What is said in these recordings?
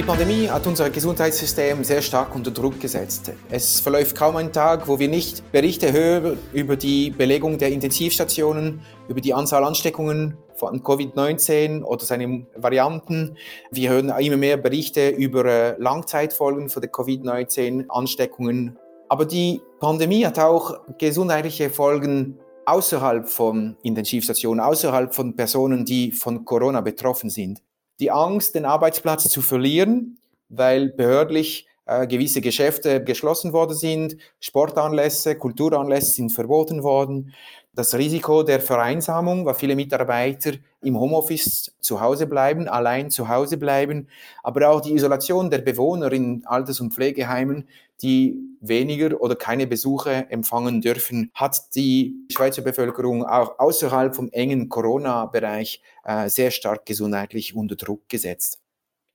Die Pandemie hat unser Gesundheitssystem sehr stark unter Druck gesetzt. Es verläuft kaum ein Tag, wo wir nicht Berichte hören über die Belegung der Intensivstationen, über die Anzahl Ansteckungen von Covid-19 oder seine Varianten. Wir hören immer mehr Berichte über äh, Langzeitfolgen von der Covid-19-Ansteckungen. Aber die Pandemie hat auch gesundheitliche Folgen außerhalb von Intensivstationen, außerhalb von Personen, die von Corona betroffen sind die Angst, den Arbeitsplatz zu verlieren, weil behördlich äh, gewisse Geschäfte geschlossen worden sind, Sportanlässe, Kulturanlässe sind verboten worden. Das Risiko der Vereinsamung, weil viele Mitarbeiter im Homeoffice zu Hause bleiben, allein zu Hause bleiben, aber auch die Isolation der Bewohner in Alters- und Pflegeheimen, die weniger oder keine Besuche empfangen dürfen, hat die Schweizer Bevölkerung auch außerhalb vom engen Corona-Bereich äh, sehr stark gesundheitlich unter Druck gesetzt.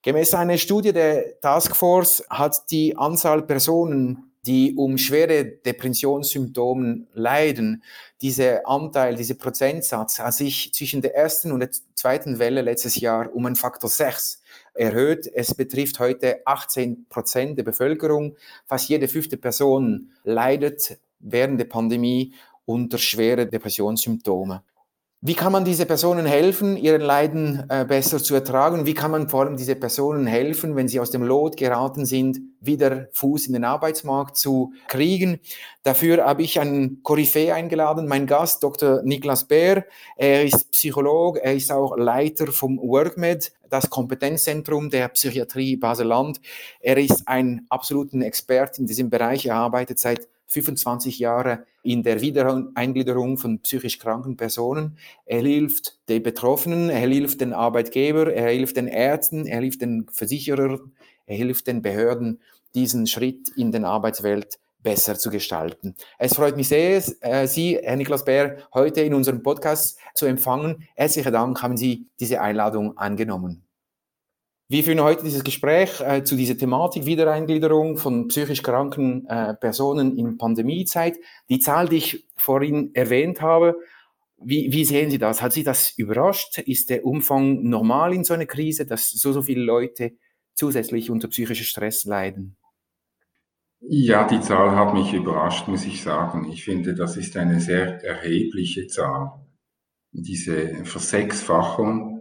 Gemäß einer Studie der Taskforce hat die Anzahl Personen, die um schwere Depressionssymptome leiden, dieser Anteil, dieser Prozentsatz hat sich zwischen der ersten und der zweiten Welle letztes Jahr um einen Faktor 6 erhöht. Es betrifft heute 18 Prozent der Bevölkerung. Fast jede fünfte Person leidet während der Pandemie unter schweren Depressionssymptomen. Wie kann man diese Personen helfen, ihren Leiden äh, besser zu ertragen? Wie kann man vor allem diese Personen helfen, wenn sie aus dem Lot geraten sind, wieder Fuß in den Arbeitsmarkt zu kriegen? Dafür habe ich einen Koryphäe eingeladen, mein Gast, Dr. Niklas Bär. Er ist Psychologe, er ist auch Leiter vom WorkMed, das Kompetenzzentrum der Psychiatrie Baseland. Er ist ein absoluter Experte in diesem Bereich. Er arbeitet seit 25 Jahre in der Wiedereingliederung von psychisch kranken Personen. Er hilft den Betroffenen, er hilft den Arbeitgeber, er hilft den Ärzten, er hilft den Versicherern, er hilft den Behörden, diesen Schritt in den Arbeitswelt besser zu gestalten. Es freut mich sehr, äh, Sie, Herr Niklas Bär, heute in unserem Podcast zu empfangen. Herzlichen Dank, haben Sie diese Einladung angenommen. Wir führen heute dieses Gespräch äh, zu dieser Thematik Wiedereingliederung von psychisch kranken äh, Personen in Pandemiezeit. Die Zahl, die ich vorhin erwähnt habe, wie, wie sehen Sie das? Hat Sie das überrascht? Ist der Umfang normal in so einer Krise, dass so, so viele Leute zusätzlich unter psychischem Stress leiden? Ja, die Zahl hat mich überrascht, muss ich sagen. Ich finde, das ist eine sehr erhebliche Zahl. Diese Versechsfachung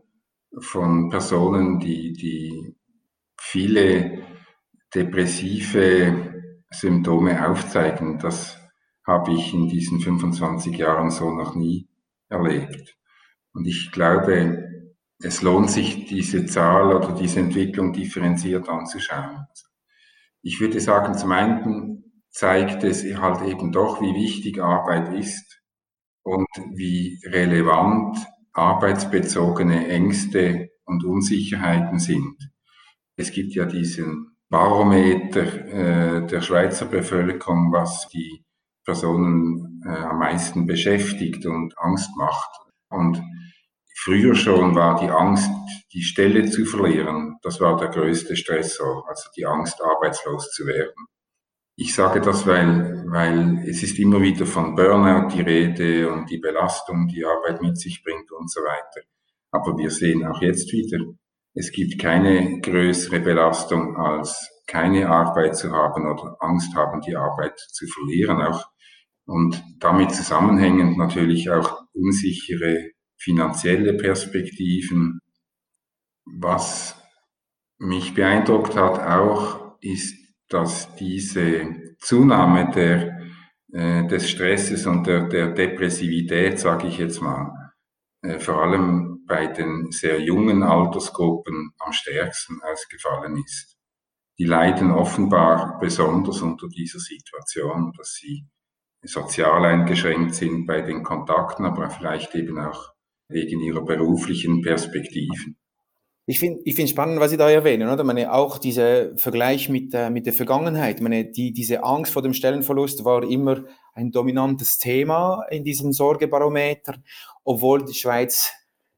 von Personen, die, die viele depressive Symptome aufzeigen. Das habe ich in diesen 25 Jahren so noch nie erlebt. Und ich glaube, es lohnt sich, diese Zahl oder diese Entwicklung differenziert anzuschauen. Ich würde sagen, zum einen zeigt es halt eben doch, wie wichtig Arbeit ist und wie relevant arbeitsbezogene Ängste und Unsicherheiten sind. Es gibt ja diesen Barometer äh, der Schweizer Bevölkerung, was die Personen äh, am meisten beschäftigt und Angst macht. Und früher schon war die Angst, die Stelle zu verlieren, das war der größte Stressor, also die Angst, arbeitslos zu werden. Ich sage das, weil, weil es ist immer wieder von Burnout die Rede und die Belastung, die Arbeit mit sich bringt und so weiter. Aber wir sehen auch jetzt wieder, es gibt keine größere Belastung als keine Arbeit zu haben oder Angst haben, die Arbeit zu verlieren auch. Und damit zusammenhängend natürlich auch unsichere finanzielle Perspektiven. Was mich beeindruckt hat auch, ist dass diese Zunahme der, äh, des Stresses und der, der Depressivität, sage ich jetzt mal, äh, vor allem bei den sehr jungen Altersgruppen am stärksten ausgefallen ist. Die leiden offenbar besonders unter dieser Situation, dass sie sozial eingeschränkt sind bei den Kontakten, aber vielleicht eben auch wegen ihrer beruflichen Perspektiven. Ich finde ich finde spannend, was Sie da erwähnen, oder? Ich meine, auch dieser Vergleich mit, äh, mit der Vergangenheit. Ich meine, die, diese Angst vor dem Stellenverlust war immer ein dominantes Thema in diesem Sorgebarometer, obwohl die Schweiz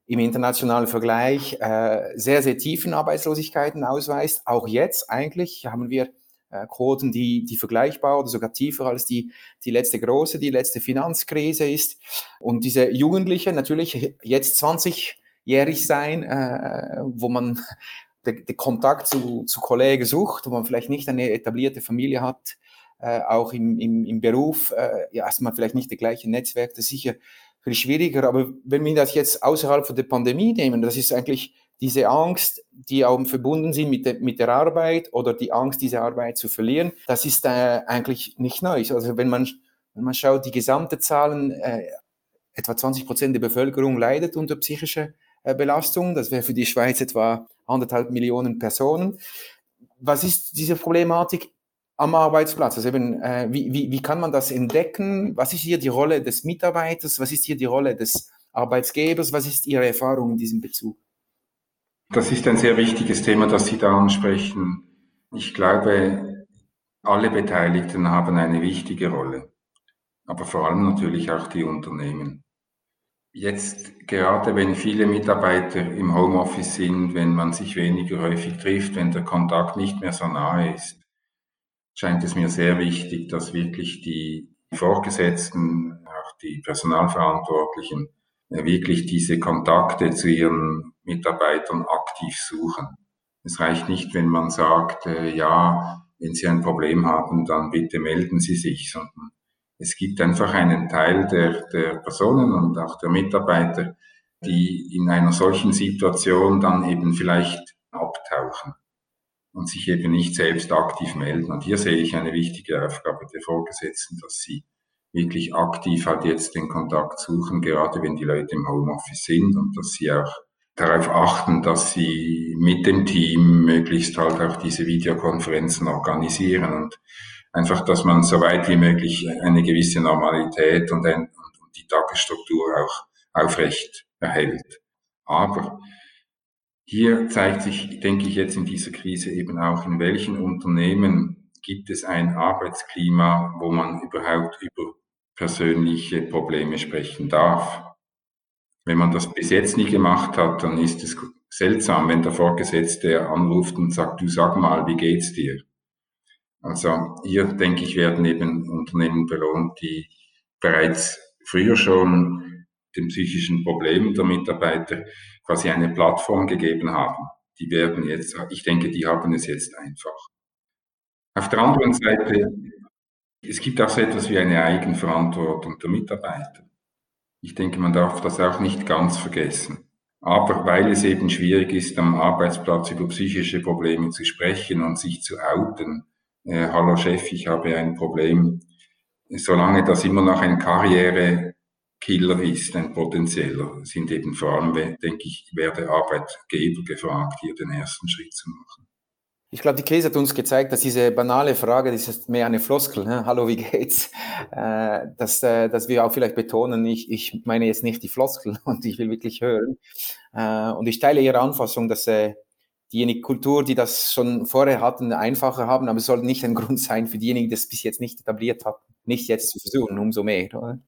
im internationalen Vergleich äh, sehr, sehr tiefen Arbeitslosigkeiten ausweist. Auch jetzt eigentlich haben wir äh, Quoten, die, die vergleichbar oder sogar tiefer als die, die letzte große, die letzte Finanzkrise ist. Und diese Jugendliche, natürlich jetzt 20 jährig sein, äh, wo man den, Kontakt zu, zu Kollegen sucht, wo man vielleicht nicht eine etablierte Familie hat, äh, auch im, im, im Beruf, äh, ja, erstmal vielleicht nicht das gleiche Netzwerk, das ist sicher viel schwieriger. Aber wenn wir das jetzt außerhalb von der Pandemie nehmen, das ist eigentlich diese Angst, die auch verbunden sind mit, der, mit der Arbeit oder die Angst, diese Arbeit zu verlieren, das ist äh, eigentlich nicht neu. Also wenn man, wenn man schaut, die gesamte Zahlen, äh, etwa 20 Prozent der Bevölkerung leidet unter psychischer Belastung. Das wäre für die Schweiz etwa anderthalb Millionen Personen. Was ist diese Problematik am Arbeitsplatz? Also eben, äh, wie, wie, wie kann man das entdecken? Was ist hier die Rolle des Mitarbeiters? Was ist hier die Rolle des Arbeitsgebers? Was ist Ihre Erfahrung in diesem Bezug? Das ist ein sehr wichtiges Thema, das Sie da ansprechen. Ich glaube, alle Beteiligten haben eine wichtige Rolle, aber vor allem natürlich auch die Unternehmen. Jetzt gerade wenn viele Mitarbeiter im Homeoffice sind, wenn man sich weniger häufig trifft, wenn der Kontakt nicht mehr so nahe ist, scheint es mir sehr wichtig, dass wirklich die Vorgesetzten, auch die Personalverantwortlichen, wirklich diese Kontakte zu ihren Mitarbeitern aktiv suchen. Es reicht nicht, wenn man sagt, äh, ja, wenn Sie ein Problem haben, dann bitte melden Sie sich, sondern es gibt einfach einen Teil der, der Personen und auch der Mitarbeiter, die in einer solchen Situation dann eben vielleicht abtauchen und sich eben nicht selbst aktiv melden. Und hier sehe ich eine wichtige Aufgabe der Vorgesetzten, dass sie wirklich aktiv halt jetzt den Kontakt suchen, gerade wenn die Leute im Homeoffice sind und dass sie auch darauf achten, dass sie mit dem Team möglichst halt auch diese Videokonferenzen organisieren und einfach, dass man so weit wie möglich eine gewisse Normalität und, ein, und die Tagesstruktur auch aufrecht erhält. Aber hier zeigt sich, denke ich, jetzt in dieser Krise eben auch, in welchen Unternehmen gibt es ein Arbeitsklima, wo man überhaupt über persönliche Probleme sprechen darf. Wenn man das bis jetzt nie gemacht hat, dann ist es seltsam, wenn der Vorgesetzte anruft und sagt, du sag mal, wie geht's dir? Also hier, denke ich, werden eben Unternehmen belohnt, die bereits früher schon den psychischen Problemen der Mitarbeiter quasi eine Plattform gegeben haben. Die werden jetzt, ich denke, die haben es jetzt einfach. Auf der anderen Seite es gibt auch so etwas wie eine Eigenverantwortung der Mitarbeiter. Ich denke, man darf das auch nicht ganz vergessen. Aber weil es eben schwierig ist, am Arbeitsplatz über psychische Probleme zu sprechen und sich zu outen, äh, hallo Chef, ich habe ein Problem, solange das immer noch ein Karrierekiller ist, ein potenzieller, sind eben vor allem, denke ich, werde Arbeitgeber gefragt, hier den ersten Schritt zu machen. Ich glaube, die Krise hat uns gezeigt, dass diese banale Frage, das ist mehr eine Floskel, ne? hallo, wie geht's, äh, dass, äh, dass wir auch vielleicht betonen, ich, ich meine jetzt nicht die Floskel und ich will wirklich hören. Äh, und ich teile Ihre Anfassung, dass diejenige Kultur, die das schon vorher hatten, einfacher haben, aber es soll nicht ein Grund sein für diejenigen, die das bis jetzt nicht etabliert hatten, nicht jetzt zu versuchen, umso mehr. Oder?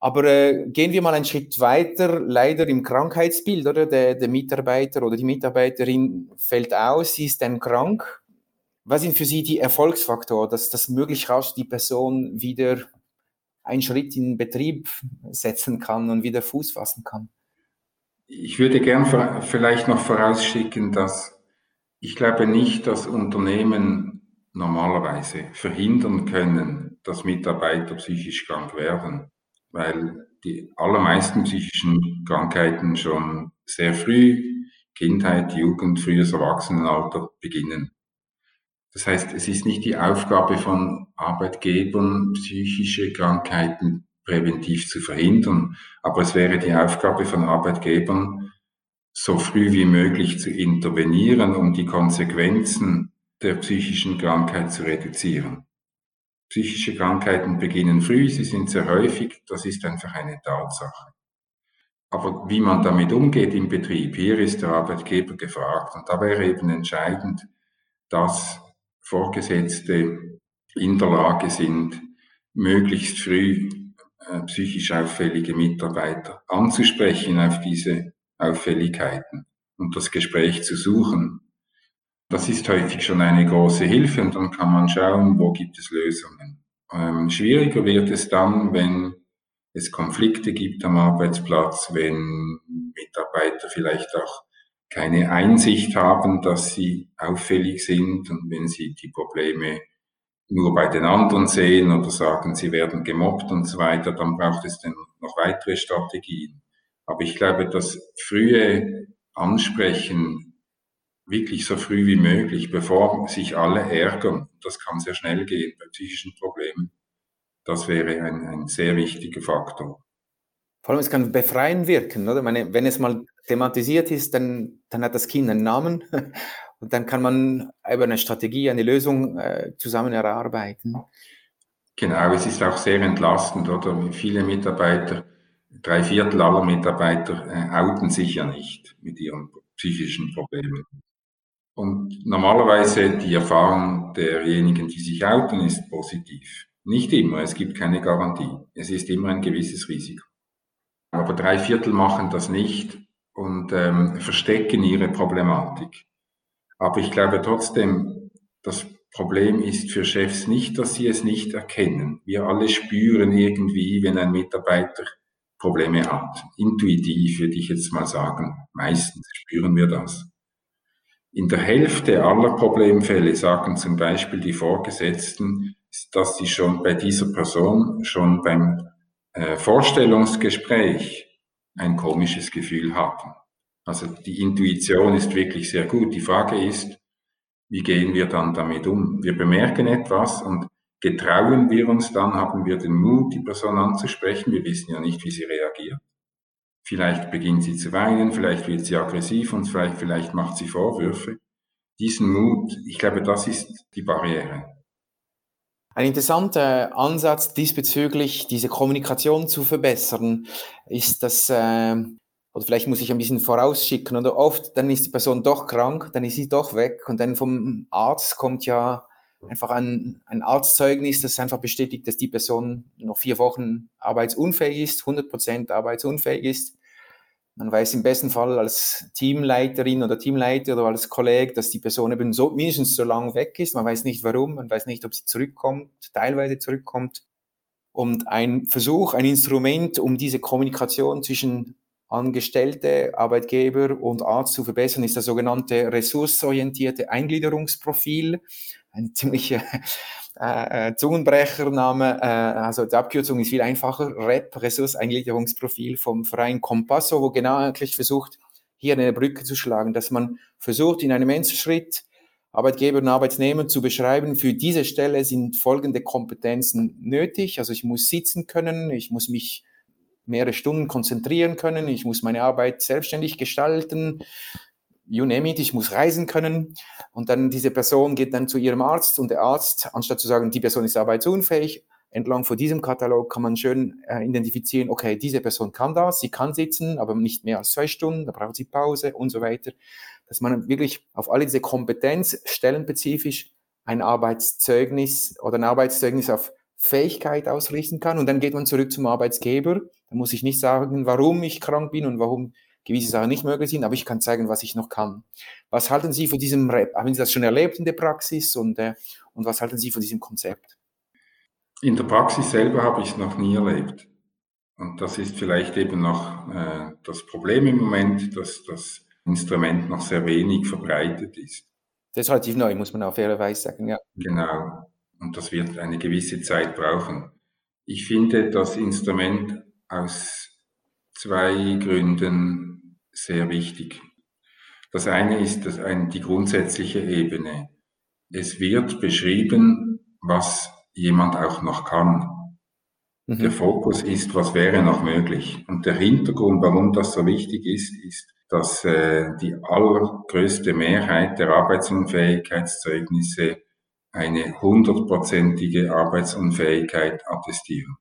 Aber äh, gehen wir mal einen Schritt weiter. Leider im Krankheitsbild, oder? Der, der Mitarbeiter oder die Mitarbeiterin fällt aus, sie ist dann krank. Was sind für Sie die Erfolgsfaktoren, dass das möglichst rasch die Person wieder einen Schritt in Betrieb setzen kann und wieder Fuß fassen kann? Ich würde gern vielleicht noch vorausschicken, dass ich glaube nicht, dass Unternehmen normalerweise verhindern können, dass Mitarbeiter psychisch krank werden weil die allermeisten psychischen Krankheiten schon sehr früh, Kindheit, Jugend, frühes Erwachsenenalter beginnen. Das heißt, es ist nicht die Aufgabe von Arbeitgebern, psychische Krankheiten präventiv zu verhindern, aber es wäre die Aufgabe von Arbeitgebern, so früh wie möglich zu intervenieren, um die Konsequenzen der psychischen Krankheit zu reduzieren. Psychische Krankheiten beginnen früh, sie sind sehr häufig, das ist einfach eine Tatsache. Aber wie man damit umgeht im Betrieb, hier ist der Arbeitgeber gefragt. Und da wäre eben entscheidend, dass Vorgesetzte in der Lage sind, möglichst früh äh, psychisch auffällige Mitarbeiter anzusprechen auf diese Auffälligkeiten und das Gespräch zu suchen. Das ist häufig schon eine große Hilfe und dann kann man schauen, wo gibt es Lösungen. Ähm, schwieriger wird es dann, wenn es Konflikte gibt am Arbeitsplatz, wenn Mitarbeiter vielleicht auch keine Einsicht haben, dass sie auffällig sind und wenn sie die Probleme nur bei den anderen sehen oder sagen, sie werden gemobbt und so weiter, dann braucht es dann noch weitere Strategien. Aber ich glaube, das frühe Ansprechen wirklich so früh wie möglich, bevor sich alle ärgern, das kann sehr schnell gehen bei psychischen Problemen, das wäre ein, ein sehr wichtiger Faktor. Vor allem, es kann befreien wirken, oder? Meine, wenn es mal thematisiert ist, dann, dann hat das Kind einen Namen und dann kann man über eine Strategie, eine Lösung äh, zusammen erarbeiten. Genau, es ist auch sehr entlastend, oder? Viele Mitarbeiter, drei Viertel aller Mitarbeiter äh, outen sich ja nicht mit ihren psychischen Problemen. Und normalerweise die Erfahrung derjenigen, die sich outen, ist positiv. Nicht immer, es gibt keine Garantie. Es ist immer ein gewisses Risiko. Aber drei Viertel machen das nicht und ähm, verstecken ihre Problematik. Aber ich glaube trotzdem, das Problem ist für Chefs nicht, dass sie es nicht erkennen. Wir alle spüren irgendwie, wenn ein Mitarbeiter Probleme hat. Intuitiv würde ich jetzt mal sagen. Meistens spüren wir das. In der Hälfte aller Problemfälle sagen zum Beispiel die Vorgesetzten, dass sie schon bei dieser Person schon beim äh, Vorstellungsgespräch ein komisches Gefühl hatten. Also die Intuition ist wirklich sehr gut. Die Frage ist, wie gehen wir dann damit um? Wir bemerken etwas und getrauen wir uns dann, haben wir den Mut, die Person anzusprechen. Wir wissen ja nicht, wie sie reagiert. Vielleicht beginnt sie zu weinen, vielleicht wird sie aggressiv und vielleicht, vielleicht macht sie Vorwürfe. Diesen Mut, ich glaube, das ist die Barriere. Ein interessanter Ansatz diesbezüglich, diese Kommunikation zu verbessern, ist, dass, äh, oder vielleicht muss ich ein bisschen vorausschicken, oder oft, dann ist die Person doch krank, dann ist sie doch weg und dann vom Arzt kommt ja einfach ein, ein Arztzeugnis, das einfach bestätigt, dass die Person noch vier Wochen arbeitsunfähig ist, 100 Prozent arbeitsunfähig ist. Man weiß im besten Fall als Teamleiterin oder Teamleiter oder als Kollege, dass die Person eben so mindestens so lang weg ist. Man weiß nicht warum, man weiß nicht, ob sie zurückkommt, teilweise zurückkommt. Und ein Versuch, ein Instrument, um diese Kommunikation zwischen Angestellte, Arbeitgeber und Arzt zu verbessern, ist das sogenannte ressourcenorientierte Eingliederungsprofil. Ein ziemlicher äh, äh, Zungenbrechername, äh, also die Abkürzung ist viel einfacher, REP, Ressourceneingliederungsprofil vom Verein Compasso, wo genau eigentlich versucht, hier eine Brücke zu schlagen, dass man versucht, in einem Menschenschritt Arbeitgeber und Arbeitnehmer zu beschreiben, für diese Stelle sind folgende Kompetenzen nötig. Also ich muss sitzen können, ich muss mich mehrere Stunden konzentrieren können, ich muss meine Arbeit selbstständig gestalten, you name it, ich muss reisen können. Und dann diese Person geht dann zu ihrem Arzt und der Arzt, anstatt zu sagen, die Person ist arbeitsunfähig, entlang von diesem Katalog kann man schön äh, identifizieren, okay, diese Person kann das, sie kann sitzen, aber nicht mehr als zwei Stunden, da braucht sie Pause und so weiter. Dass man wirklich auf alle diese Kompetenz stellenspezifisch ein Arbeitszeugnis oder ein Arbeitszeugnis auf Fähigkeit ausrichten kann. Und dann geht man zurück zum Arbeitsgeber. Da muss ich nicht sagen, warum ich krank bin und warum gewisse Sachen nicht möglich sind, aber ich kann zeigen, was ich noch kann. Was halten Sie von diesem Rap? Haben Sie das schon erlebt in der Praxis und, äh, und was halten Sie von diesem Konzept? In der Praxis selber habe ich es noch nie erlebt. Und das ist vielleicht eben noch äh, das Problem im Moment, dass das Instrument noch sehr wenig verbreitet ist. Das ist relativ neu, muss man auch fairerweise sagen, ja. Genau. Und das wird eine gewisse Zeit brauchen. Ich finde das Instrument aus zwei Gründen sehr wichtig. Das eine ist das eine, die grundsätzliche Ebene. Es wird beschrieben, was jemand auch noch kann. Mhm. Der Fokus ist, was wäre noch möglich. Und der Hintergrund, warum das so wichtig ist, ist, dass äh, die allergrößte Mehrheit der Arbeitsunfähigkeitszeugnisse eine hundertprozentige Arbeitsunfähigkeit attestieren.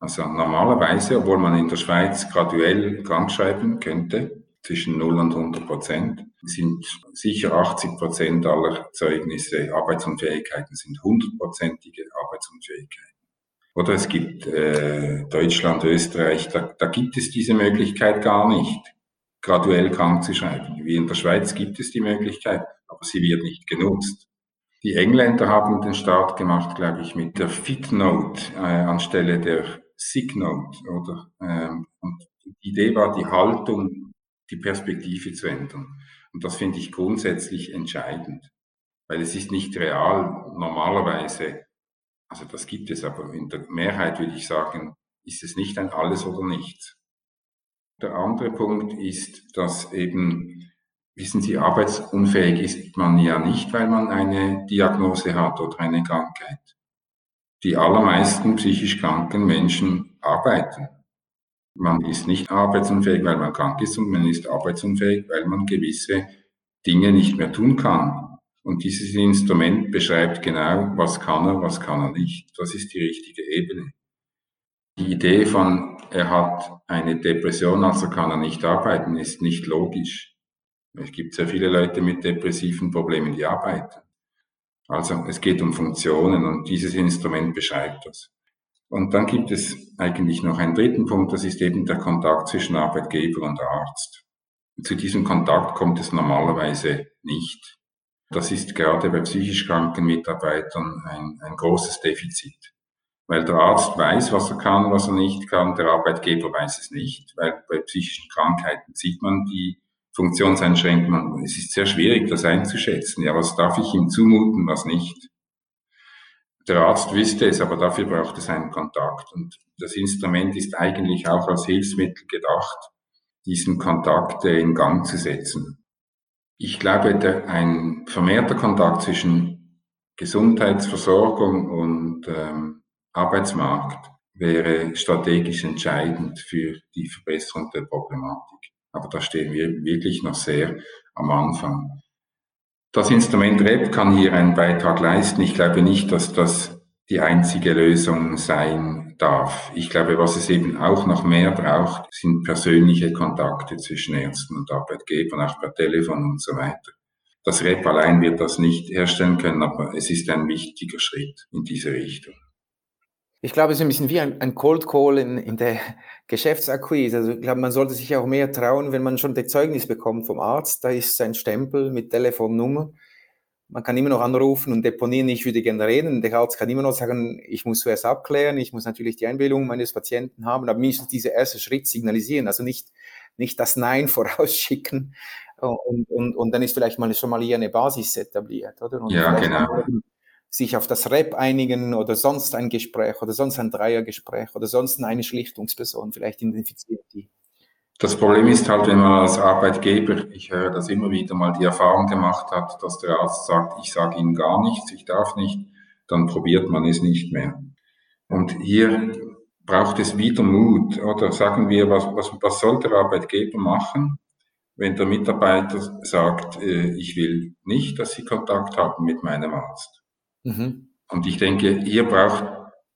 Also normalerweise, obwohl man in der Schweiz graduell krankschreiben könnte, zwischen 0 und 100 Prozent, sind sicher 80 Prozent aller Zeugnisse Arbeitsunfähigkeiten sind hundertprozentige Arbeitsunfähigkeiten. Oder es gibt äh, Deutschland, Österreich, da, da gibt es diese Möglichkeit gar nicht, graduell krank zu schreiben. Wie in der Schweiz gibt es die Möglichkeit, aber sie wird nicht genutzt. Die Engländer haben den Start gemacht, glaube ich, mit der Fitnote äh, anstelle der Signal oder ähm, und die Idee war die Haltung die Perspektive zu ändern. Und das finde ich grundsätzlich entscheidend, weil es ist nicht real normalerweise, also das gibt es, aber in der Mehrheit würde ich sagen, ist es nicht ein alles oder nichts. Der andere Punkt ist, dass eben, wissen Sie, arbeitsunfähig ist man ja nicht, weil man eine Diagnose hat oder eine Krankheit. Die allermeisten psychisch kranken Menschen arbeiten. Man ist nicht arbeitsunfähig, weil man krank ist, und man ist arbeitsunfähig, weil man gewisse Dinge nicht mehr tun kann. Und dieses Instrument beschreibt genau, was kann er, was kann er nicht. Das ist die richtige Ebene. Die Idee von, er hat eine Depression, also kann er nicht arbeiten, ist nicht logisch. Es gibt sehr viele Leute mit depressiven Problemen, die arbeiten. Also es geht um Funktionen und dieses Instrument beschreibt das. Und dann gibt es eigentlich noch einen dritten Punkt, das ist eben der Kontakt zwischen Arbeitgeber und Arzt. Zu diesem Kontakt kommt es normalerweise nicht. Das ist gerade bei psychisch kranken Mitarbeitern ein, ein großes Defizit weil der Arzt weiß, was er kann, was er nicht kann, der Arbeitgeber weiß es nicht, weil bei psychischen Krankheiten sieht man die Funktionseinschränkungen. Es ist sehr schwierig, das einzuschätzen. Ja, was darf ich ihm zumuten, was nicht? Der Arzt wüsste es, aber dafür braucht es einen Kontakt. Und das Instrument ist eigentlich auch als Hilfsmittel gedacht, diesen Kontakt in Gang zu setzen. Ich glaube, der, ein vermehrter Kontakt zwischen Gesundheitsversorgung und ähm, Arbeitsmarkt wäre strategisch entscheidend für die Verbesserung der Problematik. Aber da stehen wir wirklich noch sehr am Anfang. Das Instrument REP kann hier einen Beitrag leisten. Ich glaube nicht, dass das die einzige Lösung sein darf. Ich glaube, was es eben auch noch mehr braucht, sind persönliche Kontakte zwischen Ärzten und Arbeitgebern, auch per Telefon und so weiter. Das REP allein wird das nicht herstellen können, aber es ist ein wichtiger Schritt in diese Richtung. Ich glaube, es ist ein bisschen wie ein, ein Cold Call in, in der Geschäftsakquise. Also ich glaube, man sollte sich auch mehr trauen, wenn man schon das Zeugnis bekommt vom Arzt. Da ist sein Stempel mit Telefonnummer. Man kann immer noch anrufen und deponieren, ich würde gerne reden. Der Arzt kann immer noch sagen, ich muss zuerst abklären, ich muss natürlich die Einwilligung meines Patienten haben, aber mindestens dieser erste Schritt signalisieren. Also nicht, nicht das Nein vorausschicken. Und, und, und dann ist vielleicht mal schon mal hier eine Basis etabliert, oder? Und ja, genau sich auf das Rap einigen oder sonst ein Gespräch oder sonst ein Dreiergespräch oder sonst eine Schlichtungsperson vielleicht identifiziert die. Das Problem ist halt, wenn man als Arbeitgeber, ich höre das immer wieder mal, die Erfahrung gemacht hat, dass der Arzt sagt, ich sage Ihnen gar nichts, ich darf nicht, dann probiert man es nicht mehr. Und hier braucht es wieder Mut, oder sagen wir, was, was, was soll der Arbeitgeber machen, wenn der Mitarbeiter sagt, äh, ich will nicht, dass Sie Kontakt haben mit meinem Arzt. Mhm. Und ich denke, hier braucht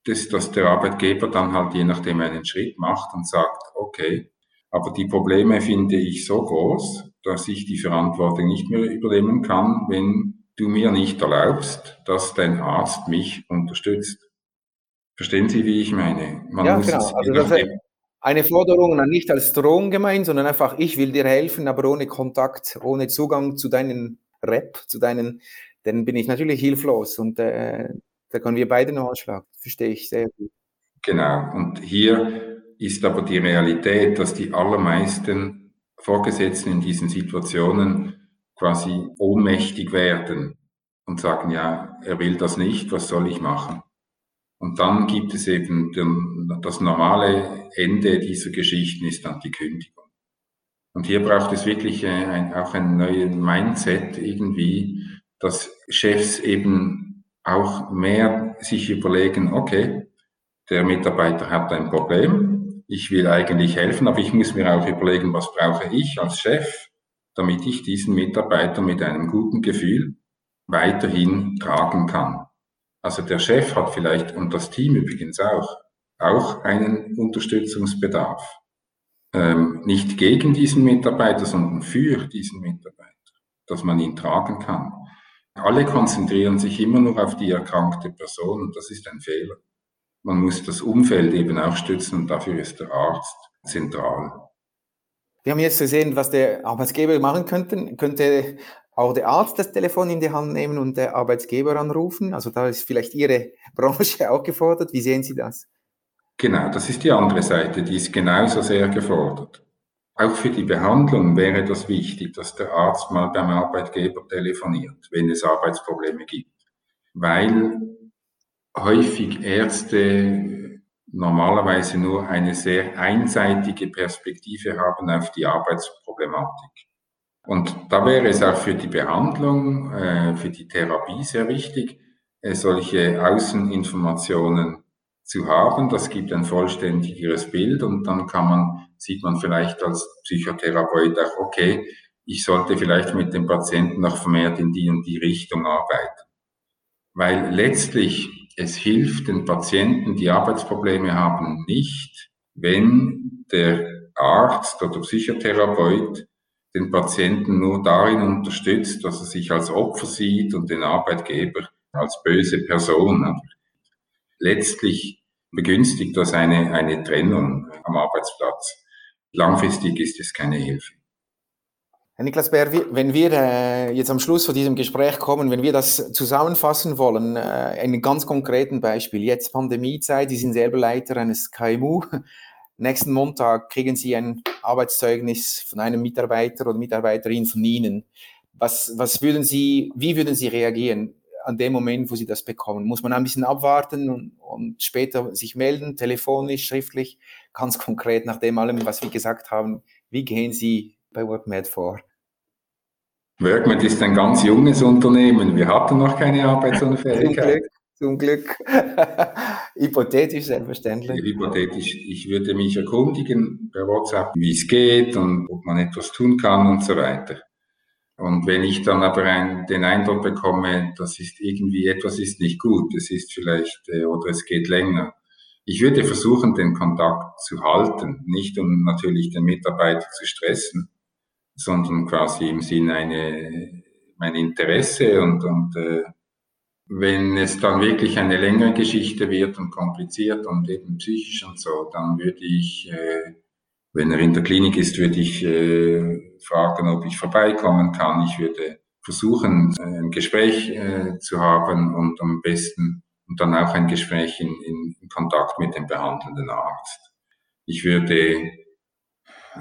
es, dass der Arbeitgeber dann halt je nachdem einen Schritt macht und sagt, okay, aber die Probleme finde ich so groß, dass ich die Verantwortung nicht mehr übernehmen kann, wenn du mir nicht erlaubst, dass dein Arzt mich unterstützt. Verstehen Sie, wie ich meine? Man ja, genau. Also das ist eine Forderung nicht als Drohung gemeint, sondern einfach, ich will dir helfen, aber ohne Kontakt, ohne Zugang zu deinen Rep, zu deinen dann bin ich natürlich hilflos und äh, da können wir beide noch anschlagen. Verstehe ich sehr gut. Genau. Und hier ist aber die Realität, dass die allermeisten Vorgesetzten in diesen Situationen quasi ohnmächtig werden und sagen, ja, er will das nicht, was soll ich machen? Und dann gibt es eben den, das normale Ende dieser Geschichten ist dann die Kündigung. Und hier braucht es wirklich ein, auch ein neues Mindset irgendwie, dass Chefs eben auch mehr sich überlegen, okay, der Mitarbeiter hat ein Problem, ich will eigentlich helfen, aber ich muss mir auch überlegen, was brauche ich als Chef, damit ich diesen Mitarbeiter mit einem guten Gefühl weiterhin tragen kann. Also der Chef hat vielleicht und das Team übrigens auch, auch einen Unterstützungsbedarf. Ähm, nicht gegen diesen Mitarbeiter, sondern für diesen Mitarbeiter, dass man ihn tragen kann. Alle konzentrieren sich immer nur auf die erkrankte Person und das ist ein Fehler. Man muss das Umfeld eben auch stützen und dafür ist der Arzt zentral. Wir haben jetzt gesehen, was der Arbeitsgeber machen könnte. Könnte auch der Arzt das Telefon in die Hand nehmen und der Arbeitsgeber anrufen? Also da ist vielleicht Ihre Branche auch gefordert. Wie sehen Sie das? Genau, das ist die andere Seite, die ist genauso sehr gefordert. Auch für die Behandlung wäre das wichtig, dass der Arzt mal beim Arbeitgeber telefoniert, wenn es Arbeitsprobleme gibt. Weil häufig Ärzte normalerweise nur eine sehr einseitige Perspektive haben auf die Arbeitsproblematik. Und da wäre es auch für die Behandlung, äh, für die Therapie sehr wichtig, äh, solche Außeninformationen zu haben. Das gibt ein vollständigeres Bild und dann kann man, sieht man vielleicht als Psychotherapeut auch, okay, ich sollte vielleicht mit dem Patienten noch vermehrt in die und die Richtung arbeiten. Weil letztlich es hilft den Patienten, die Arbeitsprobleme haben, nicht, wenn der Arzt oder Psychotherapeut den Patienten nur darin unterstützt, dass er sich als Opfer sieht und den Arbeitgeber als böse Person. Letztlich begünstigt das eine, eine Trennung am Arbeitsplatz. Langfristig ist es keine Hilfe. Herr Niklas Bär, wenn wir äh, jetzt am Schluss von diesem Gespräch kommen, wenn wir das zusammenfassen wollen, äh, einen ganz konkreten Beispiel. Jetzt Pandemiezeit, Sie sind selber Leiter eines KMU. Nächsten Montag kriegen Sie ein Arbeitszeugnis von einem Mitarbeiter oder Mitarbeiterin von Ihnen. Was, was würden Sie, wie würden Sie reagieren an dem Moment, wo Sie das bekommen? Muss man ein bisschen abwarten und, und später sich melden, telefonisch, schriftlich? Ganz konkret nach dem allem, was wir gesagt haben, wie gehen Sie bei WorkMed vor? WorkMed ist ein ganz junges Unternehmen. Wir hatten noch keine Arbeitsunfähigkeit. Zum Glück. Hypothetisch selbstverständlich. Hypothetisch. Ich würde mich erkundigen per WhatsApp, wie es geht und ob man etwas tun kann und so weiter. Und wenn ich dann aber ein, den Eindruck bekomme, das ist irgendwie etwas ist nicht gut, es ist vielleicht äh, oder es geht länger, ich würde versuchen, den Kontakt zu halten, nicht um natürlich den Mitarbeiter zu stressen, sondern quasi im Sinne eine, mein Interesse und, und äh, wenn es dann wirklich eine längere Geschichte wird und kompliziert und eben psychisch und so, dann würde ich, äh, wenn er in der Klinik ist, würde ich äh, fragen, ob ich vorbeikommen kann. Ich würde versuchen, äh, ein Gespräch äh, zu haben und am besten und dann auch ein Gespräch in, in, in Kontakt mit dem behandelnden Arzt. Ich würde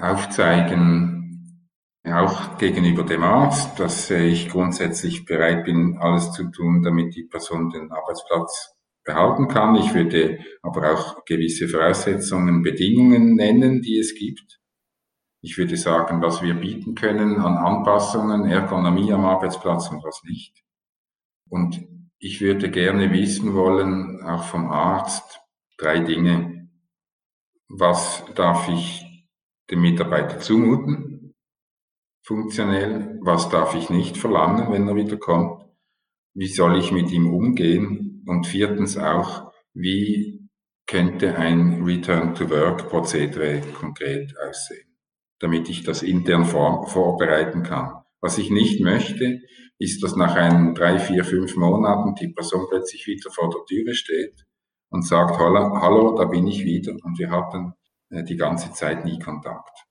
aufzeigen, auch gegenüber dem Arzt, dass ich grundsätzlich bereit bin, alles zu tun, damit die Person den Arbeitsplatz behalten kann. Ich würde aber auch gewisse Voraussetzungen, Bedingungen nennen, die es gibt. Ich würde sagen, was wir bieten können an Anpassungen, Ergonomie am Arbeitsplatz und was nicht. Und ich würde gerne wissen wollen, auch vom Arzt, drei Dinge. Was darf ich dem Mitarbeiter zumuten? funktionell, was darf ich nicht verlangen, wenn er wieder kommt, wie soll ich mit ihm umgehen und viertens auch, wie könnte ein Return-to-Work-Prozedere konkret aussehen, damit ich das intern vor, vorbereiten kann. Was ich nicht möchte, ist, dass nach einen drei, vier, fünf Monaten die Person plötzlich wieder vor der Türe steht und sagt, hallo, hallo da bin ich wieder und wir hatten äh, die ganze Zeit nie Kontakt.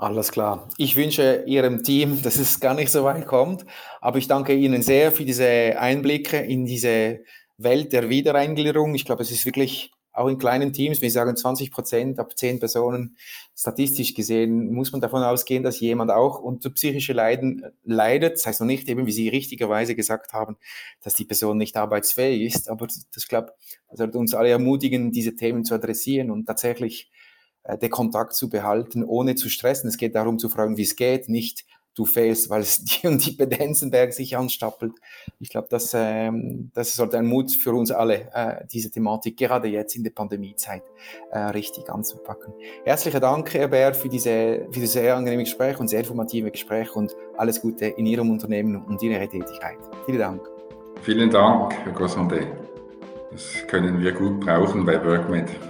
Alles klar. Ich wünsche Ihrem Team, dass es gar nicht so weit kommt, aber ich danke Ihnen sehr für diese Einblicke in diese Welt der Wiedereingliederung. Ich glaube, es ist wirklich auch in kleinen Teams, wir sagen 20 Prozent ab 10 Personen, statistisch gesehen muss man davon ausgehen, dass jemand auch unter psychische Leiden leidet. Das heißt noch nicht eben, wie Sie richtigerweise gesagt haben, dass die Person nicht arbeitsfähig ist, aber das, glaube, das sollte uns alle ermutigen, diese Themen zu adressieren und tatsächlich den Kontakt zu behalten, ohne zu stressen. Es geht darum zu fragen, wie es geht, nicht du fehlst, weil es die und die Bedensenberg sich anstapelt. Ich glaube, das, ähm, das sollte ein Mut für uns alle, äh, diese Thematik gerade jetzt in der Pandemiezeit äh, richtig anzupacken. Herzlichen Dank, Herr Bär, für, diese, für dieses sehr angenehme Gespräch und sehr informative Gespräch und alles Gute in Ihrem Unternehmen und in Ihrer Tätigkeit. Vielen Dank. Vielen Dank, Herr Grossondet. Das können wir gut brauchen bei WorkMed.